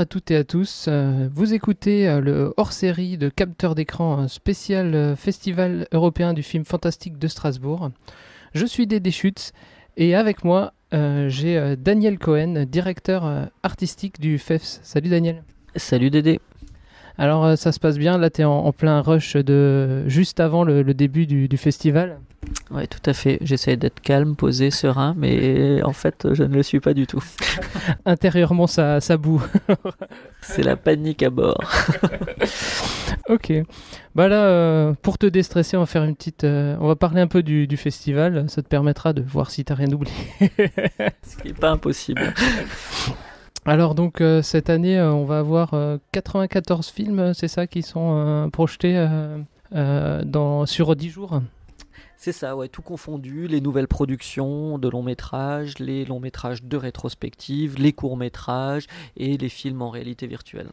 À toutes et à tous. Euh, vous écoutez euh, le hors-série de capteur d'écran spécial euh, Festival européen du film fantastique de Strasbourg. Je suis Dédé Schutz et avec moi j'ai Daniel Cohen, directeur artistique du FEFS. Salut Daniel. Salut Dédé. Alors ça se passe bien, là tu es en, plein rush de juste avant le, début du festival. Oui, tout à fait. J'essaie d'être calme, posé, serein, mais en fait, je ne le suis pas du tout. Intérieurement, ça, ça boue. C'est la panique à bord. ok. Bah là, euh, pour te déstresser, on va faire une petite. Euh, on va parler un peu du, du, festival. Ça te permettra de voir si tu n'as rien oublié. Ce qui n'est pas impossible. Alors donc euh, cette année, on va avoir 94 films, c'est ça, qui sont projetés dans, sur 10 jours. C'est ça, ouais, tout confondu, les nouvelles productions de longs métrages, les longs métrages de rétrospective, les courts métrages et les films en réalité virtuelle.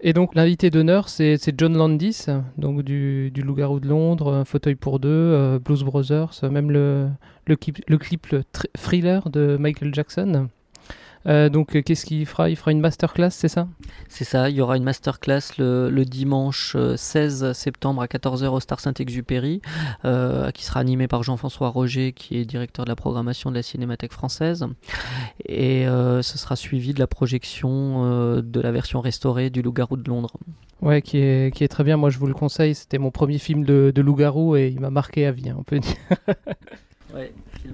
Et donc l'invité d'honneur, c'est John Landis, donc du, du Loup-garou de Londres, Fauteuil pour deux, euh, Blues Brothers, même le, le, clip, le clip Thriller de Michael Jackson. Euh, donc, euh, qu'est-ce qu'il fera? Il fera une masterclass, c'est ça? C'est ça, il y aura une masterclass le, le dimanche 16 euh, septembre à 14h au Star Saint-Exupéry, qui sera animée par Jean-François Roger, qui est directeur de la programmation de la Cinémathèque française. Et ce sera suivi de la projection de la version restaurée du Loup-garou de Londres. Ouais, qui est, qui est très bien. Moi, je vous le conseille. C'était mon premier film de, de loup-garou et il m'a marqué à vie, hein, on peut dire. ouais.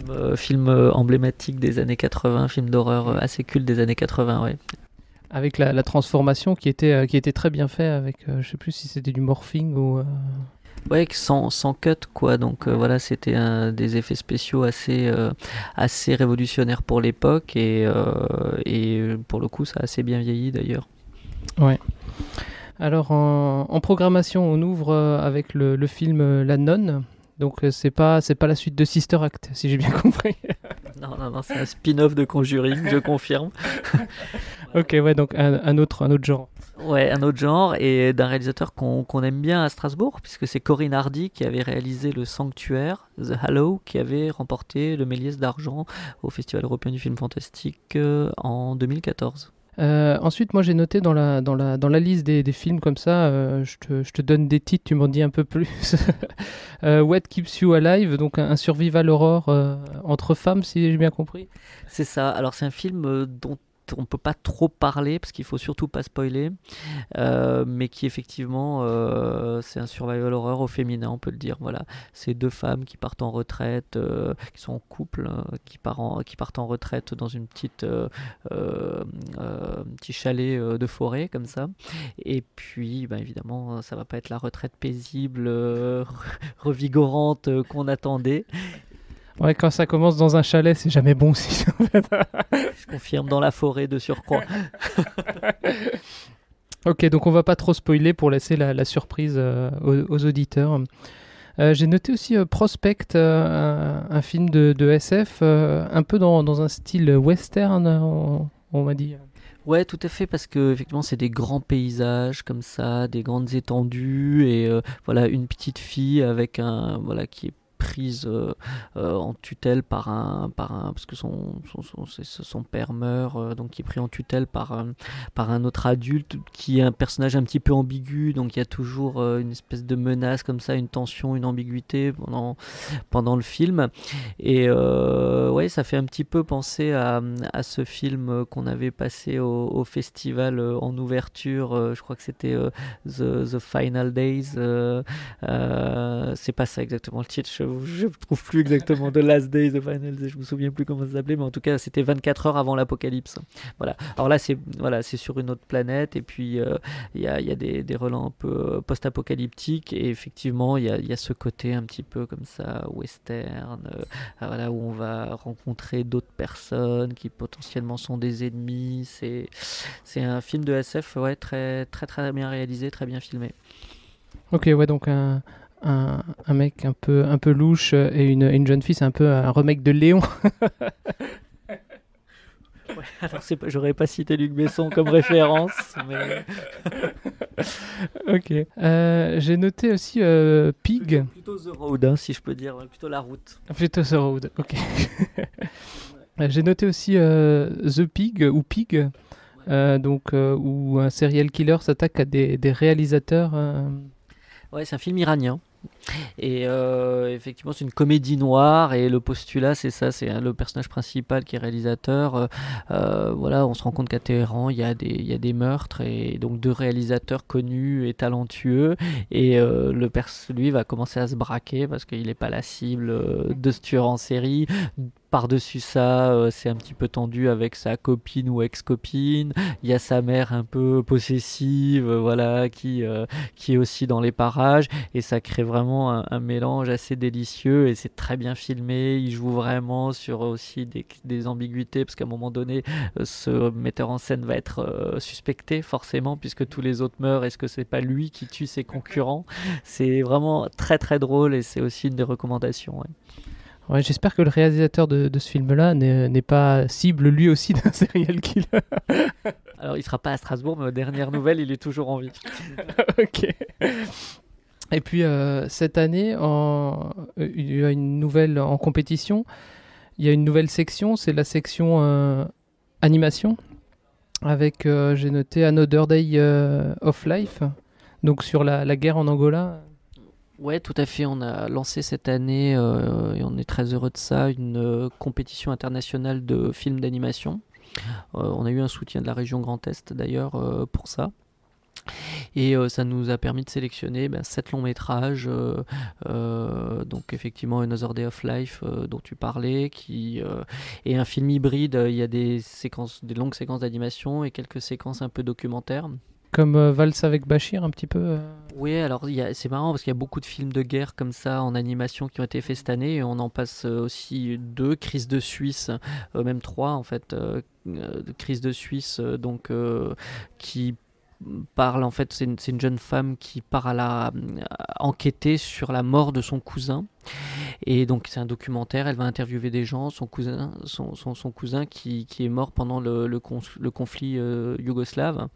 Euh, film, euh, emblématique des années 80, film d'horreur euh, assez culte des années 80, ouais. Avec la, transformation qui était, qui était très bien fait avec, je sais plus si c'était du morphing ou... Ouais, sans, sans cut, quoi. Donc voilà, c'était des effets spéciaux assez, assez révolutionnaires pour l'époque et, et pour le coup, ça a assez bien vieilli d'ailleurs. Ouais. Alors en, en, programmation, on ouvre avec le, le film La Nonne donc euh, c'est pas c'est pas la suite de Sister Act, si j'ai bien compris. non non non, c'est un spin-off de Conjuring, je confirme. ok ouais donc un, autre un autre genre. Ouais, un autre genre et d'un réalisateur qu'on aime bien à Strasbourg, puisque c'est Corinne Hardy qui avait réalisé Le Sanctuaire, The Hallow, qui avait remporté le Méliès d'argent au Festival européen du film fantastique euh, en 2014. Euh, ensuite, moi j'ai noté dans la, dans la, dans la liste des, des films comme ça, euh, je, te, je, te, donne des titres, tu m'en dis un peu plus. euh, What Keeps You Alive, donc un, survival horror entre femmes, si j'ai bien compris. C'est ça, alors c'est un film dont on peut pas trop parler parce qu'il faut surtout pas spoiler, euh, mais qui effectivement euh, c'est un survival horror au féminin, on peut le dire. Voilà, c'est deux femmes qui partent en retraite, euh, qui sont en couple, qui, qui partent en retraite dans une petite petit chalet de forêt comme ça. Et puis, ben, évidemment, ça va pas être la retraite paisible, revigorante qu'on attendait. Ouais, quand ça commence dans un chalet, c'est jamais bon aussi. Je confirme dans la forêt de surcroît. ok, donc on va pas trop spoiler pour laisser la, surprise euh, aux, auditeurs. Euh, j'ai noté aussi euh, Prospect, un, film de, SF, un peu dans, dans, un style western, on, m'a dit. Ouais, tout à fait, parce que effectivement, c'est des grands paysages comme ça, des grandes étendues, et voilà, une petite fille avec un voilà qui est prise euh, euh, en tutelle par un, par un parce que son, son, son, père meurt, euh, donc qui est pris en tutelle par, par un autre adulte qui est un personnage un petit peu ambigu, donc il y a toujours une espèce de menace comme ça, une tension, une ambiguïté pendant, pendant le film. Et ouais, ça fait un petit peu penser à, à ce film qu'on avait passé au, festival en ouverture, je crois que c'était The, The, Final Days. c'est pas ça exactement le titre, je je ne trouve plus exactement The Last Days, The Final Days, je me souviens plus comment ça s'appelait, mais en tout cas c'était 24 heures avant l'apocalypse. Voilà. Alors là c'est voilà, sur une autre planète et puis euh, il y, a, y, a, des, des relents un peu euh, post-apocalyptiques et effectivement il y a, y a, ce côté un petit peu comme ça western, euh, voilà où on va rencontrer d'autres personnes qui potentiellement sont des ennemis. C'est c'est un film de SF ouais très très très bien réalisé, très bien filmé. Ok ouais donc un un, un, mec un peu, un peu louche et une, une jeune fille, c'est un peu un remake de Léon. ouais, alors j'aurais pas cité Luc Besson comme référence, mais... ok. Euh, j'ai noté aussi euh, Pig. Plutôt, The Road, hein, si je peux dire, plutôt la route. Plutôt The Road, ok. J'ai noté aussi euh, The Pig ou Pig. donc où un serial killer s'attaque à des, des réalisateurs. Ouais, c'est un film iranien. Et euh, effectivement, c'est une comédie noire et le postulat, c'est ça, c'est le personnage principal qui est réalisateur. Euh, euh, voilà, on se rend compte qu'à Téhéran, il y, a des, y a des meurtres et donc deux réalisateurs connus et talentueux. Et le lui va commencer à se braquer parce qu'il n'est pas la cible de ce tueur en série par-dessus ça, euh, c'est un petit peu tendu avec sa copine ou ex-copine. Il y a sa mère un peu possessive, euh, voilà, qui, euh, qui est aussi dans les parages. Et ça crée vraiment un, mélange assez délicieux. Et c'est très bien filmé. Il joue vraiment sur aussi des, des ambiguïtés, parce qu'à un moment donné, ce metteur en scène va être suspecté, forcément, puisque tous les autres meurent. Est-ce que c'est pas lui qui tue ses concurrents? C'est vraiment très très drôle et c'est aussi une des recommandations. Ouais, J'espère que le réalisateur de, ce film-là n'est pas cible lui aussi d'un serial killer. Alors il sera pas à Strasbourg, mais aux dernières nouvelles, il est toujours en vie. ok. Et puis euh, cette année, en... il y a une nouvelle en compétition. Il y a une nouvelle section, c'est la section euh, animation, avec, euh, j'ai noté, Another Day of Life, donc sur la, la guerre en Angola. Ouais, tout à fait. On a lancé cette année, euh, et on est très heureux de ça, une euh, compétition internationale de films d'animation. Euh, on a eu un soutien de la région Grand Est d'ailleurs pour ça. Et ça nous a permis de sélectionner ben, sept longs métrages, donc effectivement Another Day of Life dont tu parlais, qui est un film hybride. Il y a des séquences, des longues séquences d'animation et quelques séquences un peu documentaires. Comme euh, Valse avec Bachir, un petit peu euh. Oui, alors c'est marrant parce qu'il y a beaucoup de films de guerre comme ça en animation qui ont été faits cette année on en passe euh, aussi deux, Crise de Suisse, même trois en fait, Crise de Suisse, donc qui parle en fait, c'est une, jeune femme qui part à la enquêter sur la mort de son cousin. Et donc c'est un documentaire, elle va interviewer des gens, son cousin, son, cousin qui, est mort pendant le, conflit euh, yougoslave.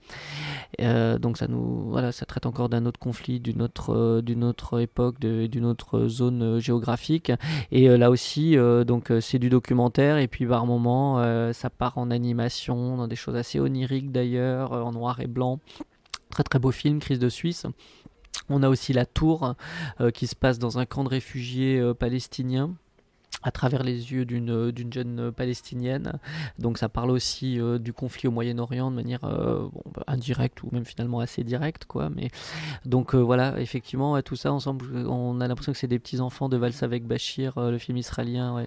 Euh, donc ça nous, voilà, ça traite encore d'un autre conflit, d'une autre, euh, d'une autre époque, d'une autre zone géographique. Et là aussi, donc c'est du documentaire et puis par moment ça part en animation, dans des choses assez oniriques d'ailleurs, en noir et blanc. Très très beau film, Crise de Suisse. On a aussi la tour euh, qui se passe dans un camp de réfugiés euh, palestiniens à travers les yeux d'une euh, jeune palestinienne. Donc ça parle aussi du conflit au Moyen-Orient de manière bah, indirecte ou même finalement assez directe. Quoi. Mais, donc voilà, effectivement, tout ça ensemble, on a l'impression que c'est des petits-enfants de Valse avec Bachir, le film israélien.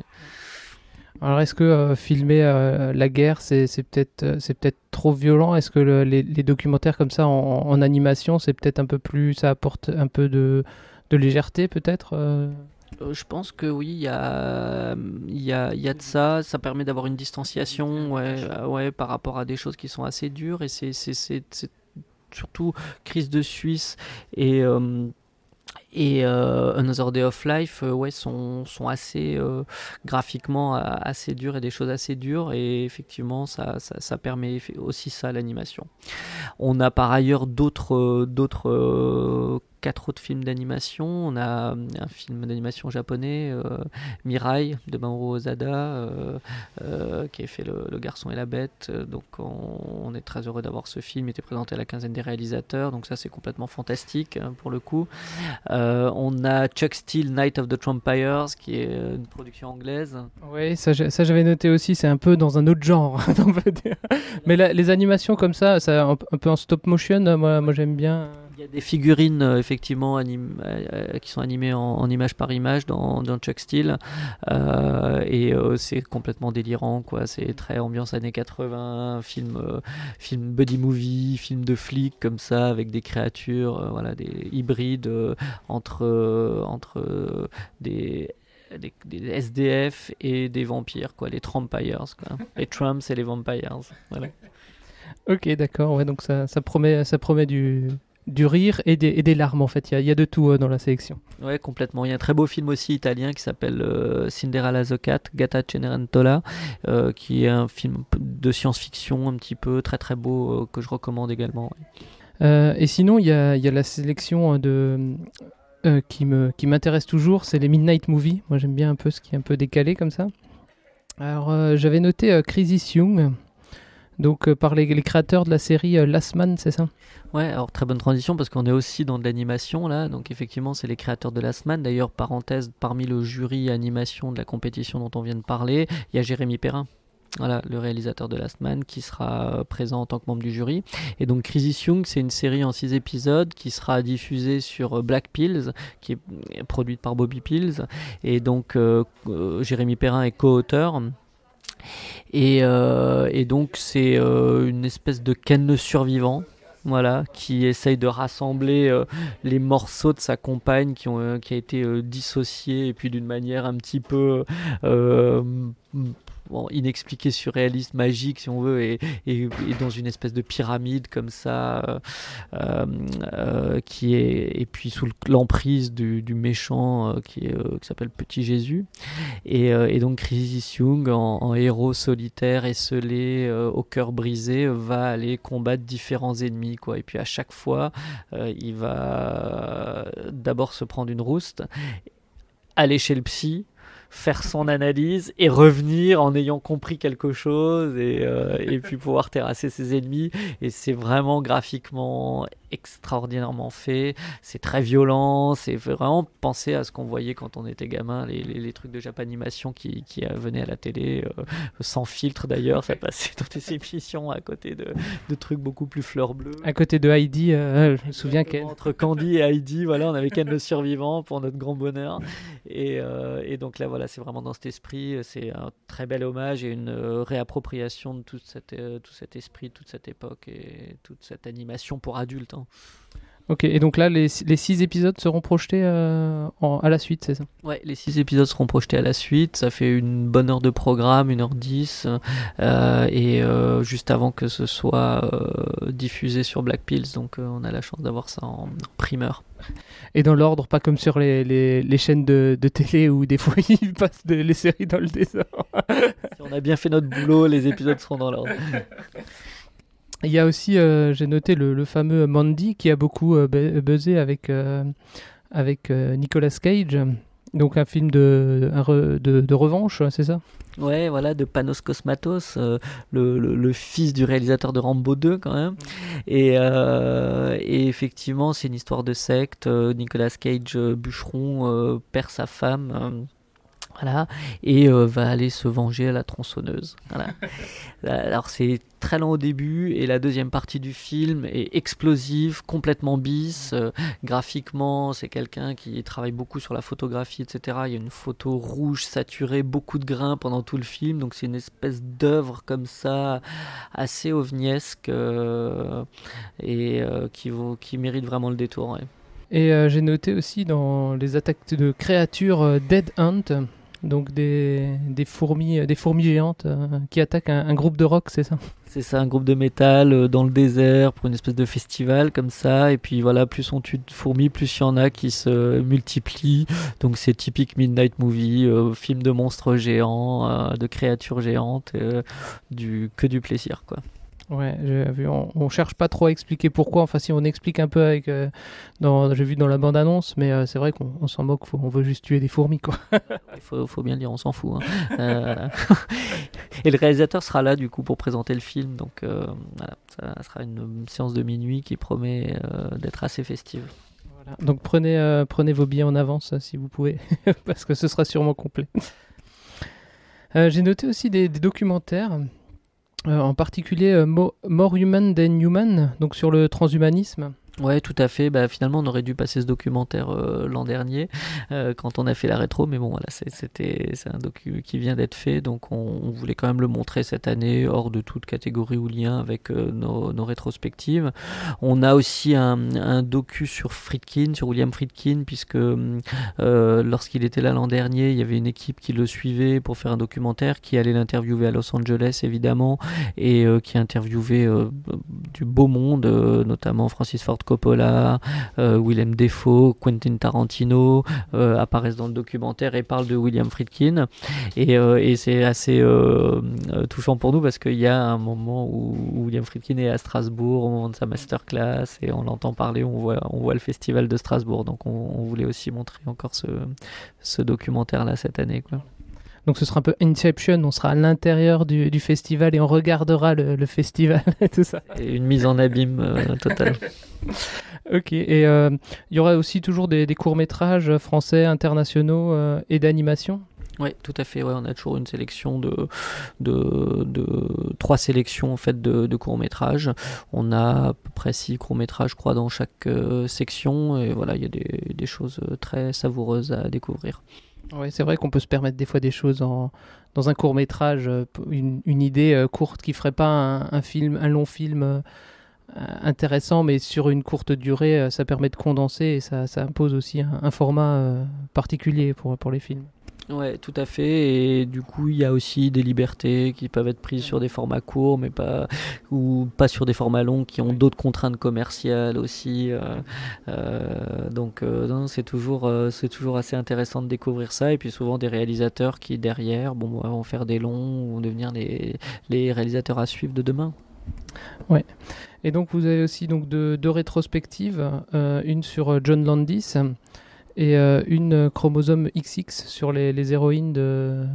Alors est-ce que euh, filmer euh, la guerre, c'est peut-être euh, c'est peut-être trop violent? Est-ce que les, documentaires comme ça en, animation, c'est peut-être un peu plus, ça apporte un peu de, de légèreté peut-être je pense que oui, il y a, y, a, y a de ça. Ça permet d'avoir une distanciation ouais, ouais, par rapport à des choses qui sont assez dures. Et c'est surtout Crise de Suisse et et euh, Another Day of Life euh, ouais, sont, sont assez euh, graphiquement assez durs et des choses assez dures et effectivement ça, ça, ça permet aussi ça l'animation. On a par ailleurs d'autres d'autres quatre autres films d'animation. On a euh, un film d'animation japonais, euh, Mirai, de Mamoru Ozada, euh, qui a fait le, Garçon et la Bête. Donc on, est très heureux d'avoir ce film. Il était présenté à la quinzaine des réalisateurs. Donc ça c'est complètement fantastique hein, pour le coup. on a Chuck Steele, Night of the Trumpires, qui est une production anglaise. Oui, ça, j'avais noté aussi. C'est un peu dans un autre genre. Mais les animations comme ça, un, peu en stop motion, moi j'aime bien. Il y a des figurines euh, effectivement euh, euh, qui sont animées en, image par image dans, dans Chuck Steel et c'est complètement délirant quoi. C'est très ambiance années 80, film, film buddy movie, film de flic comme ça avec des créatures, voilà, des hybrides entre entre des des, SDF et des vampires, quoi, les Trumpires, quoi. les Trumps et les Vampires. Voilà. Ok, d'accord, ouais, donc ça, ça, promet, ça promet du, du rire et des, et des, larmes en fait. Il y, y a, de tout euh, dans la sélection. Ouais, complètement. Il y a un très beau film aussi italien qui s'appelle euh, Cinderella the Cat, Gata Cenerentola, euh, qui est un film de science-fiction un petit peu très très beau que je recommande également. et sinon, il y a, y a, la sélection de qui me qui m'intéresse toujours, c'est les Midnight Movies. Moi, j'aime bien un peu ce qui est un peu décalé comme ça. Alors, j'avais noté Crisis Young donc par les, créateurs de la série Last Man, c'est ça? Ouais, alors très bonne transition parce qu'on est aussi dans de l'animation là, donc effectivement c'est les créateurs de Last Man. D'ailleurs, parenthèse, parmi le jury animation de la compétition dont on vient de parler, il y a Jérémy Perrin. Voilà, le réalisateur de Last Man qui sera présent en tant que membre du jury. Et donc Crisis Young, c'est une série en six épisodes qui sera diffusée sur Black Pills, qui est produite par Bobby Pills. Et donc euh, euh, Jérémy Perrin est co-auteur. Et, euh, et, donc c'est une espèce de le survivant voilà, qui essaye de rassembler euh, les morceaux de sa compagne qui ont euh, qui a été euh, dissociés et puis d'une manière un petit peu inexpliqué, surréaliste, magique, si on veut, et, dans une espèce de pyramide comme ça, euh, euh, qui est, et puis sous l'emprise du, méchant euh, qui, s'appelle Petit Jésus. Et, donc Crisis Young, en, en, héros solitaire, esselé, au cœur brisé, va aller combattre différents ennemis, quoi. Et puis à chaque fois, il va d'abord se prendre une rouste aller chez le psy, faire son analyse et revenir en ayant compris quelque chose et, euh, et puis pouvoir terrasser ses ennemis. Et c'est vraiment graphiquement extraordinairement fait, c'est très violent, c'est vraiment penser à ce qu'on voyait quand on était gamin, les, les, trucs de Japanimation qui, qui venaient à la télé, euh, sans filtre d'ailleurs, ça passait dans des émissions à côté de, de trucs beaucoup plus fleurs bleues. À côté de Heidi, euh, je me souviens qu'elle... Entre Candy et Heidi, voilà, on avait Ken le survivant pour notre grand bonheur. Et, euh, et donc là, voilà, c'est vraiment dans cet esprit, c'est un très bel hommage et une réappropriation de tout, cette, tout cet esprit, toute cette époque et toute cette animation pour adultes. Hein. Ok, et donc là, les, les six épisodes seront projetés euh, à la suite, c'est ça? Ouais, les six épisodes seront projetés à la suite. Ça fait une bonne heure de programme, une heure dix. Euh, et euh, juste avant que ce soit diffusé sur Black Pills, donc on a la chance d'avoir ça en, primeur. Et dans l'ordre, pas comme sur les, les, les chaînes de, de, télé où des fois ils passent les séries dans le désordre. si on a bien fait notre boulot, les épisodes seront dans l'ordre. Il y a aussi, euh, j'ai noté le, fameux Mandy qui a beaucoup euh, buzzé avec, euh, avec Nicolas Cage. Donc un film de, de, revanche, c'est ça? Ouais, voilà, de Panos Cosmatos, le, fils du réalisateur de Rambo 2 quand même. Et, et effectivement, c'est une histoire de secte. Nicolas Cage, bûcheron, perd sa femme voilà, et euh, va aller se venger à la tronçonneuse. Voilà. Alors c'est très lent au début et la deuxième partie du film est explosive, complètement bis. Euh, graphiquement, c'est quelqu'un qui travaille beaucoup sur la photographie, etc. Il y a une photo rouge saturée, beaucoup de grains pendant tout le film, donc c'est une espèce d'œuvre comme ça, assez ovniesque euh, et qui, vaut, qui mérite vraiment le détour. Et j'ai noté aussi dans les attaques de créatures Dead Hunt, donc des, des, fourmis, des fourmis géantes euh, qui attaquent un, groupe de rock, c'est ça? C'est ça, un groupe de métal euh, dans le désert pour une espèce de festival comme ça. Et puis voilà, plus on tue de fourmis, plus il y en a qui se multiplient. Donc c'est typique Midnight Movie, euh, film de monstres géants, de créatures géantes, du, que du plaisir quoi. Ouais, vu, on, on, cherche pas trop à expliquer pourquoi. Enfin, si on explique un peu avec, euh, dans, j'ai vu dans la bande annonce, mais euh, c'est vrai qu'on s'en moque. on veut juste tuer des fourmis, quoi. Il faut, faut, bien le dire, on s'en fout. Hein. Euh, et le réalisateur sera là du coup pour présenter le film, donc voilà, ça sera une séance de minuit qui promet d'être assez festive. Voilà. Donc prenez, prenez vos billets en avance si vous pouvez, parce que ce sera sûrement complet. j'ai noté aussi des, des documentaires. Euh, en particulier euh, More Human Than Human, donc sur le transhumanisme. Ouais, tout à fait. Bah, finalement, on aurait dû passer ce documentaire euh, l'an dernier euh, quand on a fait la rétro, mais bon, voilà, c'était c'est un docu qui vient d'être fait, donc on, voulait quand même le montrer cette année, hors de toute catégorie ou lien avec euh, nos, nos, rétrospectives. On a aussi un, un, docu sur Friedkin, sur William Friedkin, puisque lorsqu'il était là l'an dernier, il y avait une équipe qui le suivait pour faire un documentaire, qui allait l'interviewer à Los Angeles évidemment, et qui interviewait du beau monde, notamment Francis Ford Coppola, euh, Willem Defoe, Quentin Tarantino euh, apparaissent dans le documentaire et parlent de William Friedkin. Et, euh, c'est assez touchant pour nous parce qu'il y a un moment où, William Friedkin est à Strasbourg au moment de sa masterclass et on l'entend parler, on voit, le festival de Strasbourg. Donc on, voulait aussi montrer encore ce, ce documentaire-là cette année. Quoi. Donc ce sera un peu Inception, on sera à l'intérieur du, festival et on regardera le, festival et tout ça. Et une mise en abîme euh, totale. ok, et il y aura aussi toujours des, courts-métrages français, internationaux et d'animation? Oui, tout à fait. Ouais, on a toujours une sélection de, de, de trois sélections en fait de, courts métrages. On a à peu près six courts métrages, je crois, dans chaque euh, section. Et voilà, il y a des, des, choses très savoureuses à découvrir. Oui, c'est vrai qu'on peut se permettre des fois des choses en, dans un court métrage, euh, une, une idée euh, courte qui ferait pas un, film, un long film intéressant, mais sur une courte durée, ça permet de condenser et ça, ça impose aussi un, un format particulier pour, pour les films. Ouais, tout à fait. Et du coup, il y a aussi des libertés qui peuvent être prises sur des formats courts, mais pas ou pas sur des formats longs qui ont d'autres contraintes commerciales aussi. Euh, euh, donc, euh, c'est toujours c'est toujours assez intéressant de découvrir ça. Et puis souvent des réalisateurs qui derrière, bon, vont faire des longs ou devenir les, les réalisateurs à suivre de demain. Ouais. Et donc vous avez aussi donc deux, deux rétrospectives, une sur John Landis et euh, une chromosome XX sur les, héroïnes de,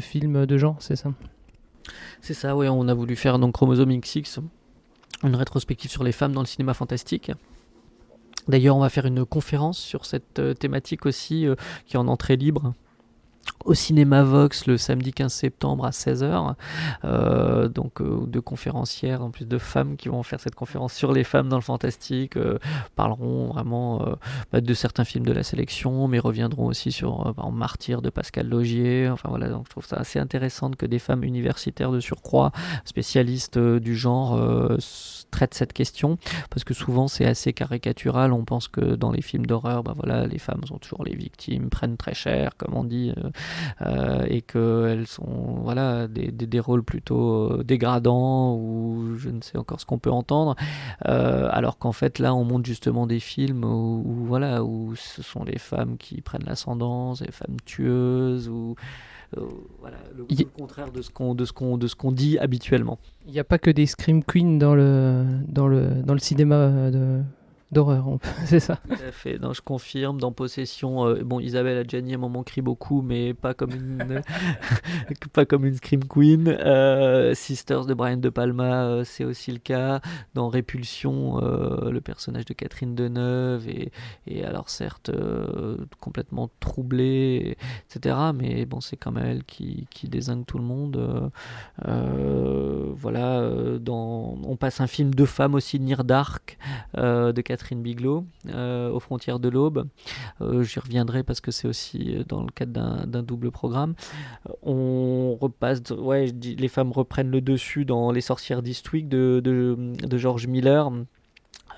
films de genre, c'est ça? C'est ça, oui, on a voulu faire donc chromosome XX, une rétrospective sur les femmes dans le cinéma fantastique. D'ailleurs, on va faire une conférence sur cette euh, thématique aussi, euh, qui est en entrée libre, au cinéma Vox le samedi 15 septembre à 16h. Euh, donc euh, deux conférencières, en plus de femmes qui vont faire cette conférence sur les femmes dans le fantastique, euh, parleront vraiment bah, de certains films de la sélection, mais reviendront aussi sur Martyr de Pascal Logier. Enfin voilà, donc je trouve ça assez intéressant que des femmes universitaires de surcroît, spécialistes du genre, traitent cette question, parce que souvent c'est assez caricatural. On pense que dans les films d'horreur, bah voilà, les femmes sont toujours les victimes, prennent très cher, comme on dit euh, et qu'elles sont voilà, des, des, rôles plutôt euh, dégradants ou je ne sais encore ce qu'on peut entendre. Euh, alors qu'en fait, là, on montre justement des films où, voilà, où ce sont les femmes qui prennent l'ascendance, les femmes tueuses ou. Voilà, le, contraire de ce qu'on de ce qu'on de ce qu'on dit habituellement. Il n'y a pas que des scream queens dans le dans le dans le cinéma de d'horreur, c'est ça. Tout à fait, non, je confirme. Dans Possession, euh, bon, Isabelle Adjani à un moment crie beaucoup, mais pas comme une, pas comme une Scream Queen. Euh, Sisters de Brian De Palma, euh, c'est aussi le cas. Dans Répulsion, le personnage de Catherine Deneuve et alors certes complètement troublé, etc. Mais bon, c'est quand même elle qui, qui désigne tout le monde. voilà, dans, on passe un film de femmes aussi, Near Dark, de Catherine Catherine Biglow, euh, aux frontières de l'Aube. Euh, j'y reviendrai parce que c'est aussi euh, dans le cadre d'un double programme. On repasse, ouais, les femmes reprennent le dessus dans Les sorcières d'Eastwick de, George Miller.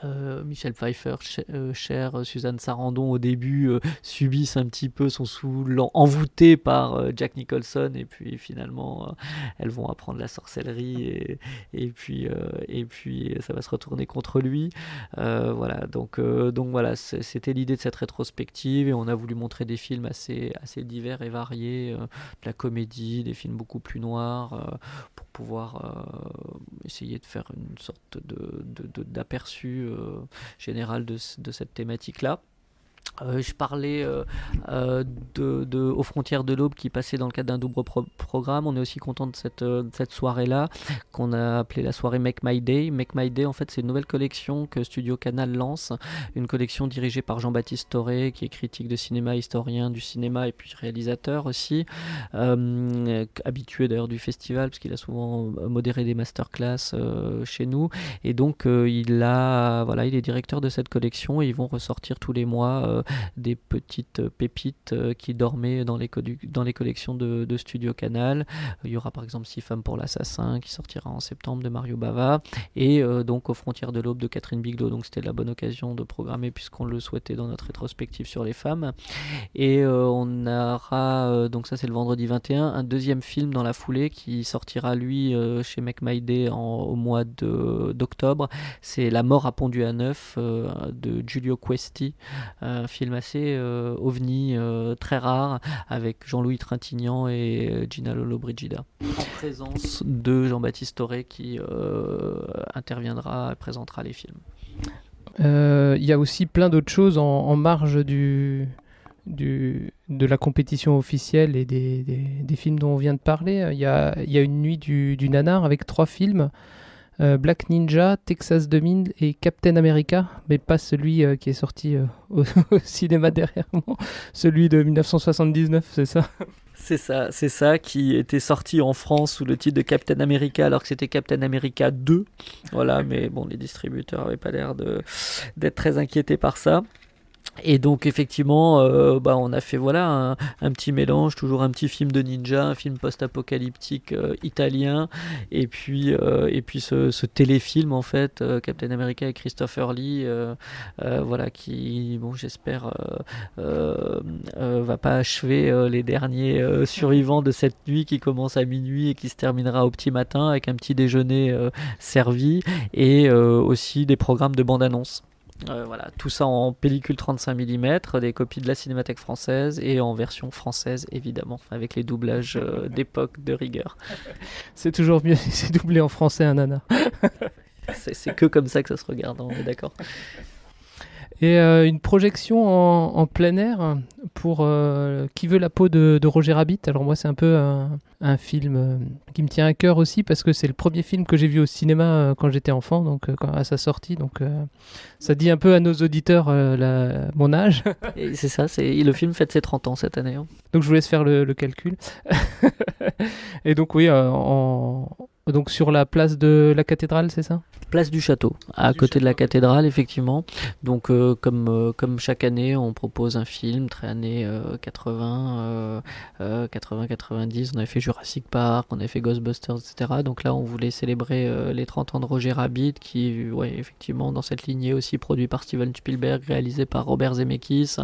Euh, Michel Pfeiffer, euh, Suzanne Sarandon au début euh, subissent un petit peu, sont sous envoûtées par Jack Nicholson et puis finalement elles vont apprendre la sorcellerie et, et puis et puis ça va se retourner contre lui. voilà donc donc voilà c'était l'idée de cette rétrospective et on a voulu montrer des films assez assez divers et variés, de la comédie, des films beaucoup plus noirs pour pouvoir essayer de faire une sorte de d'aperçu euh, général de, de cette thématique-là. Euh, je parlais euh, euh, de, aux frontières de l'aube qui passait dans le cadre d'un double programme. On est aussi content de cette, cette soirée-là qu'on a appelée la soirée Make My Day. Make My Day, en fait, c'est une nouvelle collection que Studio Canal lance, une collection dirigée par Jean-Baptiste Toré, qui est critique de cinéma, historien du cinéma et puis réalisateur aussi, habitué d'ailleurs du festival parce qu'il a souvent modéré des masterclass chez nous. Et donc, il a, voilà, il est directeur de cette collection et ils vont ressortir tous les mois des petites pépites euh, qui dormaient dans les, collections de, Studio Canal. Il y aura par exemple Six femmes pour l'assassin qui sortira en septembre de Mario Bava et euh, donc aux frontières de l'aube de Catherine Biglow. Donc c'était la bonne occasion de programmer puisqu'on le souhaitait dans notre rétrospective sur les femmes. Et on aura, donc ça c'est le vendredi 21, un deuxième film dans la foulée qui sortira lui chez Day au mois d'octobre. C'est La mort à pondu à neuf de Giulio Questi, film assez euh, ovni, euh, très rare, avec Jean-Louis Trintignant et euh, Gina Lollobrigida, en présence de Jean-Baptiste Toré qui interviendra et présentera les films. Il y a aussi plein d'autres choses en, marge du, du, de la compétition officielle et des, des, films dont on vient de parler. Il y a, y a une nuit du, du nanar avec trois films. Black Ninja, Texas 2000 et Captain America, mais pas celui qui est sorti au, au, cinéma derrière moi, celui de 1979, c'est ça? C'est ça, c'est ça qui était sorti en France sous le titre de Captain America alors que c'était Captain America 2. Voilà, mais bon, les distributeurs n'avaient pas l'air d'être très inquiétés par ça. Et donc effectivement, euh, bah, on a fait voilà un, petit mélange, toujours un petit film de ninja, un film post-apocalyptique euh, italien, et puis euh, et puis ce, téléfilm en fait, Captain America et Christopher Lee, voilà qui bon j'espère va pas achever les derniers survivants de cette nuit qui commence à minuit et qui se terminera au petit matin avec un petit déjeuner servi et aussi des programmes de bande annonce. Euh, voilà, tout ça en pellicule 35 mm, des copies de la Cinémathèque française et en version française évidemment, avec les doublages euh, d'époque de rigueur. C'est toujours mieux si c'est doublé en français un nana. c'est que comme ça que ça se regarde, on est d'accord. Et euh, une projection en, plein air pour euh, Qui veut la peau de, Roger Rabbit? Alors moi c'est un peu un, film euh, qui me tient à cœur aussi parce que c'est le premier film que j'ai vu au cinéma quand j'étais enfant, donc à sa sortie. Donc ça dit un peu à nos auditeurs mon âge. c'est ça, c'est le film fête ses 30 ans cette année. Hein. Donc je vous laisse faire le, le calcul. Et donc oui, en, donc sur la place de la cathédrale, c'est ça? Place du château, à côté de la cathédrale, effectivement. Donc euh, comme, euh, comme chaque année, on propose un film, très années 80, 80, 90. On avait fait Jurassic Park, on avait fait Ghostbusters, etc. Donc là, on voulait célébrer euh, les 30 ans de Roger Rabbit, qui, ouais, effectivement, dans cette lignée aussi produit par Steven Spielberg, réalisé par Robert Zemeckis,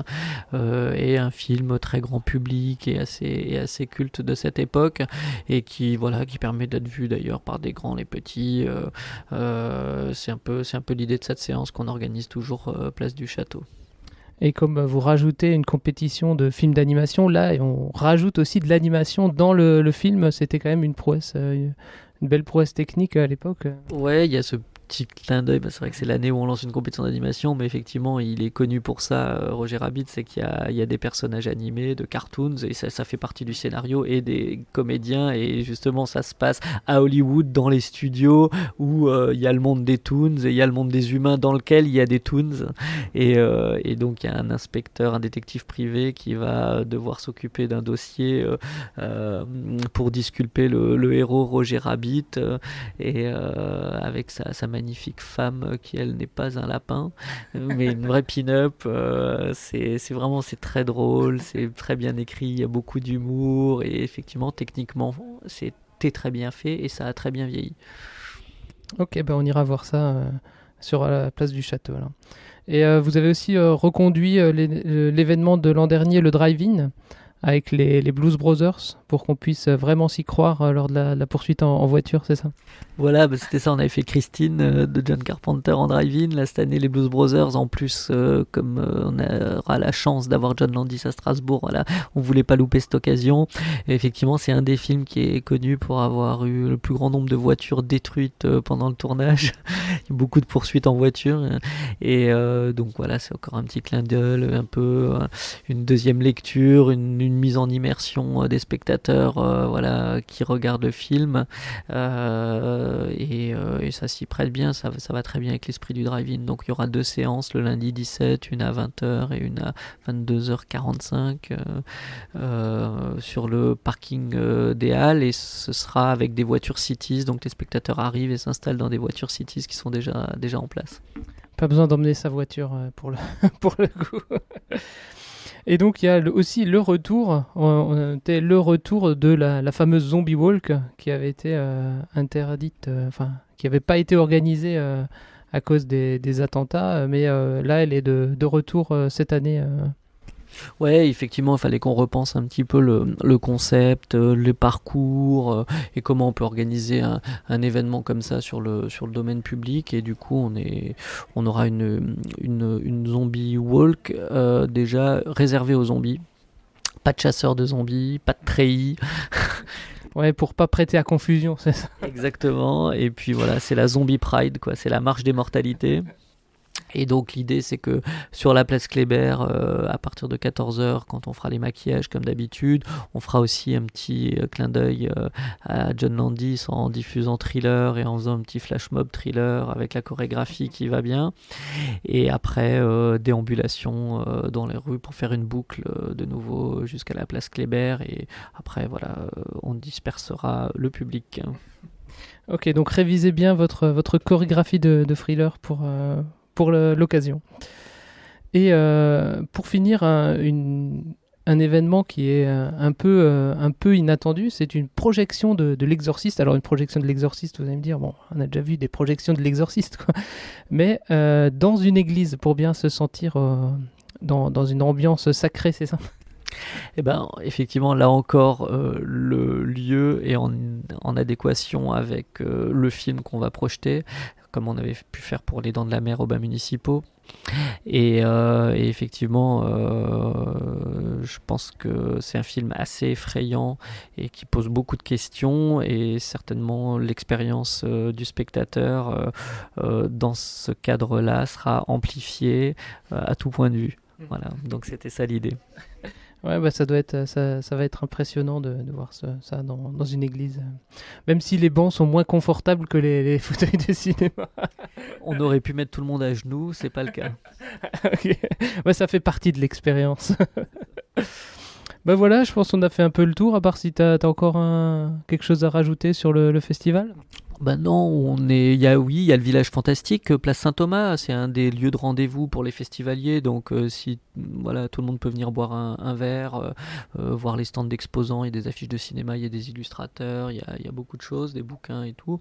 et un film très grand public et assez, et assez culte de cette époque, et qui, voilà, qui permet d'être vu d'ailleurs par des grands, les petits. Euh, c'est un peu, un peu l'idée de cette séance qu'on organise toujours euh, place du château. Et comme vous rajoutez une compétition de films d'animation, là, on rajoute aussi de l'animation dans le, le film. C'était quand même une prouesse, une belle prouesse technique à l'époque. Ouais, il y a ce petit clin d'œil, c'est vrai que c'est l'année où on lance une compétition d'animation, mais effectivement, il est connu pour ça, euh, Roger Rabbit, c'est qu'il y, a, des personnages animés, de cartoons, et ça, fait partie du scénario et des comédiens, et justement, ça se passe à Hollywood, dans les studios, où euh, il y a le monde des toons, et il y a le monde des humains dans lequel il y a des toons, et, euh, donc il y a un inspecteur, un détective privé qui va devoir s'occuper d'un dossier pour disculper le, héros Roger Rabbit, et avec sa, sa magnifique femme qui elle n'est pas un lapin, mais une vraie pin-up. Euh, c'est vraiment c'est très drôle, c'est très bien écrit, il y a beaucoup d'humour et effectivement techniquement c'était très bien fait et ça a très bien vieilli. Ok, ben on ira voir ça euh, sur la place du château. Et euh, vous avez aussi reconduit l'événement de l'an dernier, le drive-in avec les, Blues Brothers pour qu'on puisse vraiment s'y croire euh, lors de la, poursuite en, voiture, c'est ça? Voilà, bah, c'était ça, on avait fait Christine euh, de John Carpenter en drive-in. Là, cette année, les Blues Brothers, en plus, euh, comme on aura la chance d'avoir John Landis à Strasbourg, voilà, on voulait pas louper cette occasion. effectivement, c'est un des films qui est connu pour avoir eu le plus grand nombre de voitures détruites pendant le tournage. Beaucoup de poursuites en voiture. Et donc voilà, c'est encore un petit clin d'œil, un peu une deuxième lecture, une mise en immersion euh, des spectateurs euh, voilà, qui regardent le film. Euh, et, ça s'y prête bien, ça, va très bien avec l'esprit du drive-in. Donc il y aura deux séances le lundi 17, une à 20h et une à 22h45 sur le parking des Halles. Et ce sera avec des voitures Cities. Donc les spectateurs arrivent et s'installent dans des voitures Cities qui sont déjà, déjà en place. Pas besoin d'emmener sa voiture pour le, pour le coup. Et donc il y a aussi le retour, le retour de la, fameuse zombie walk qui avait été euh, interdite, euh, enfin qui n'avait pas été organisée euh, à cause des, attentats, mais là elle est de retour cette année. Ouais, effectivement, il fallait qu'on repense un petit peu le, concept, euh, le parcours euh, et comment on peut organiser un, événement comme ça sur le, sur le domaine public. Et du coup, on, est, on aura une, une, zombie walk euh, déjà réservée aux zombies. Pas de chasseurs de zombies, pas de treillis. Ouais, pour pas prêter à confusion, c'est ça. Exactement. Et puis voilà, c'est la Zombie Pride, quoi. C'est la marche des mortalités. Et donc l'idée c'est que sur la place Kléber, euh, à partir de 14h, quand on fera les maquillages comme d'habitude, on fera aussi un petit euh, clin d'œil euh, à John Landis en diffusant thriller et en faisant un petit flash mob thriller avec la chorégraphie qui va bien. Et après, déambulation dans les rues pour faire une boucle de nouveau jusqu'à la place Kléber. Et après, voilà, on dispersera le public. Ok, donc révisez bien votre, votre chorégraphie de, de thriller pour, pour l'occasion. Et euh, pour finir, un, événement qui est euh, un peu, euh, un peu inattendu, c'est une projection de, l'exorciste. Alors une projection de l'exorciste, vous allez me dire, bon, on a déjà vu des projections de l'exorciste. Mais dans une église, pour bien se sentir dans, une ambiance sacrée, c'est ça? Eh ben, effectivement, là encore, le lieu est en adéquation avec le film qu'on va projeter comme on avait pu faire pour les Dents de la Mer aux bains municipaux. Et, euh, effectivement, euh, je pense que c'est un film assez effrayant et qui pose beaucoup de questions et certainement l'expérience euh, du spectateur dans ce cadre-là sera amplifiée à tout point de vue. Mmh. Voilà, donc c'était ça l'idée. Ouais, bah ça doit être, ça, ça va être impressionnant de, de voir ça, ça dans, dans, une église. Même si les bancs sont moins confortables que les, les fauteuils de cinéma. On aurait pu mettre tout le monde à genoux, c'est pas le cas. ouais, ça fait partie de l'expérience. bah voilà, je pense qu'on a fait un peu le tour, à part si tu as, encore un, quelque chose à rajouter sur le, le festival? Ben non, on est, il y a oui, il y a le village fantastique, euh, Place Saint-Thomas, c'est un des lieux de rendez-vous pour les festivaliers. Donc euh, si voilà, tout le monde peut venir boire un, verre, euh, voir les stands d'exposants, il y a des affiches de cinéma, il y a des illustrateurs, il y a, beaucoup de choses, des bouquins et tout.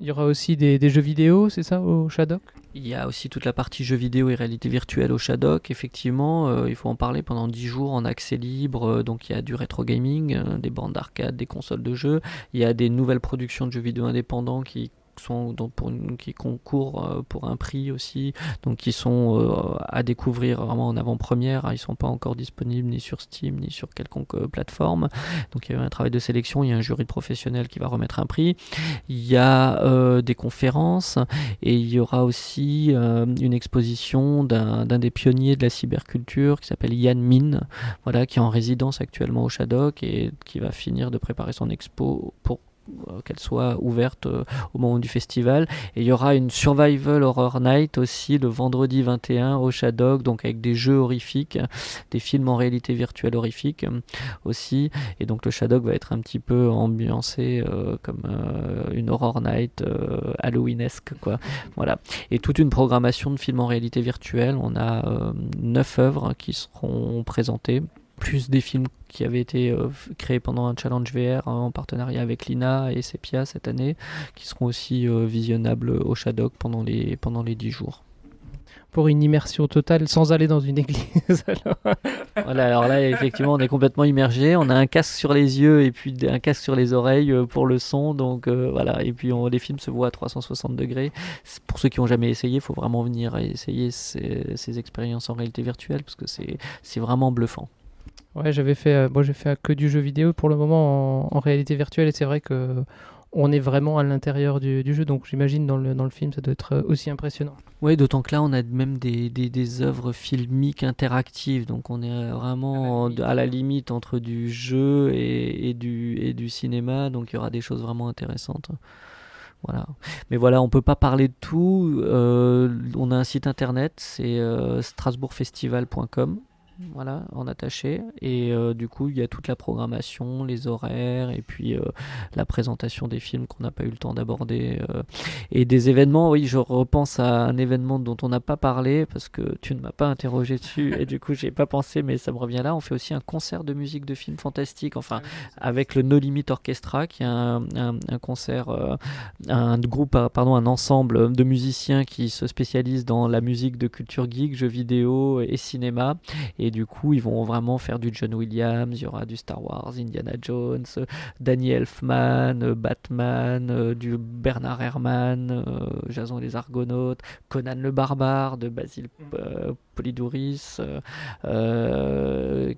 il y aura aussi des, des jeux vidéo, c'est ça, au Shadok Il y a aussi toute la partie jeux vidéo et réalité virtuelle au Shadok. Effectivement, il faut en parler pendant 10 jours en accès libre. donc il y a du rétro gaming, des bandes d'arcade, des consoles de jeux. Il y a des nouvelles productions de jeux vidéo indépendants qui sont pour qui concourent euh, pour un prix aussi, donc qui sont euh, à découvrir vraiment en avant-première. Ils sont pas encore disponibles ni sur Steam ni sur quelconque euh, plateforme. Donc il y a un travail de sélection, il y a un jury de professionnels qui va remettre un prix. Il y a des conférences et il y aura aussi une exposition d'un des pionniers de la cyberculture qui s'appelle Yann Min, voilà, qui est en résidence actuellement au Shadok et qui va finir de préparer son expo pour qu'elle soit ouverte euh, au moment du festival. Et il y aura une Survival Horror Night aussi le vendredi 21 au Shadog, donc avec des jeux horrifiques, des films en réalité virtuelle horrifique euh, aussi. Et donc le Shadog va être un petit peu ambiancé comme une Horror Night Halloweenesque, quoi. Voilà. Et toute une programmation de films en réalité virtuelle. On a neuf œuvres qui seront présentées plus des films qui avaient été euh, créés pendant un challenge VR en partenariat avec Lina et Sepia cette année, qui seront aussi euh, visionnables au Shadok pendant les, pendant les 10 jours pour une immersion totale sans aller dans une église. alors. voilà, alors là, effectivement, on est complètement immergé. On a un casque sur les yeux et puis un casque sur les oreilles euh, pour le son. Donc voilà, et puis on, les films se voient à 360 degrés. Pour ceux qui n'ont jamais essayé, il faut vraiment venir essayer ces, ces expériences en réalité virtuelle parce que c'est vraiment bluffant. Ouais, j'avais fait, euh, bon, j'ai fait que du jeu vidéo pour le moment en, réalité virtuelle et c'est vrai que on est vraiment à l'intérieur du, jeu, donc j'imagine dans le, dans le film ça doit être euh, aussi impressionnant. Oui, d'autant que là on a même des, des, des, œuvres filmiques interactives, donc on est vraiment à la limite, entre du jeu et, et, du, et du cinéma, donc il y aura des choses vraiment intéressantes. Voilà. Mais voilà, on peut pas parler de tout. Euh, on a un site internet, c'est strasbourgfestival.com voilà, en attaché. Et euh, du coup, il y a toute la programmation, les horaires, et puis euh, la présentation des films qu'on n'a pas eu le temps d'aborder. Euh, et des événements, oui, je repense à un événement dont on n'a pas parlé, parce que tu ne m'as pas interrogé dessus, et du coup, j'ai pas pensé, mais ça me revient là. On fait aussi un concert de musique de films fantastiques, enfin, ah avec le No Limit Orchestra, qui est un, un, concert, un groupe, pardon, un ensemble de musiciens qui se spécialisent dans la musique de culture geek, jeux vidéo et cinéma. Et du coup, ils vont vraiment faire du John Williams, il y aura du Star Wars, Indiana Jones, Danny Elfman, Batman, euh, du Bernard Herrmann, euh, Jason les Argonautes, Conan le Barbare de Basile mm. euh, Polidouris,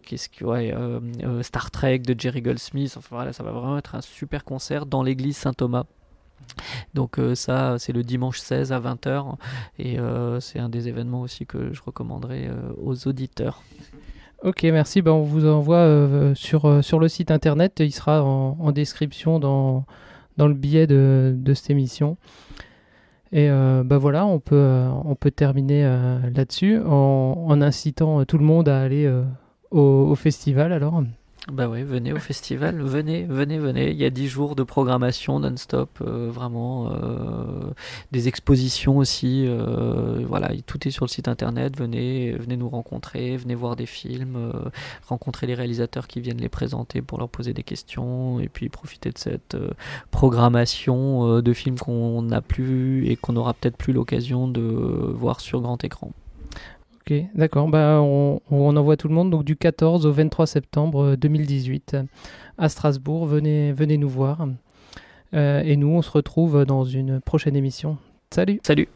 qu'est-ce que ouais, Star Trek de Jerry Goldsmith. Enfin voilà, ça va vraiment être un super concert dans l'église Saint Donc ça, c'est le dimanche 16 à 20h et c'est un des événements aussi que je recommanderais aux auditeurs. Ok, merci. Ben, on vous envoie sur, sur le site internet. Il sera en, description dans, dans le billet de, de cette émission. Et ben voilà, on peut, on peut terminer là-dessus en, en, incitant tout le monde à aller au, au, festival alors. Bah oui, venez au festival, venez, venez, venez. Il y a 10 jours de programmation non-stop, euh, vraiment. Euh, des expositions aussi. Euh, voilà, tout est sur le site internet. Venez, venez nous rencontrer, venez voir des films, rencontrer les réalisateurs qui viennent les présenter pour leur poser des questions et puis profiter de cette programmation de films qu'on n'a plus et qu'on aura peut-être plus l'occasion de voir sur grand écran. Ok, d'accord. Bah, on, envoie tout le monde donc du 14 au 23 septembre 2018 euh, à Strasbourg. Venez, venez nous voir. Euh, et nous, on se retrouve dans une prochaine émission. Salut. Salut.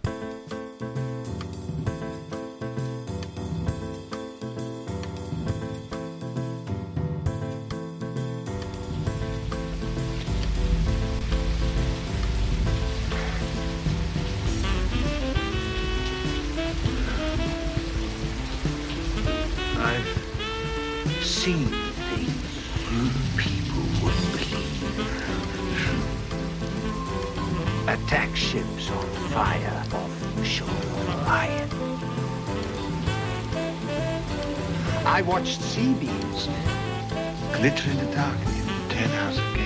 fire of Shoal Lion. I watched sea beams glitter in the dark in the ten hours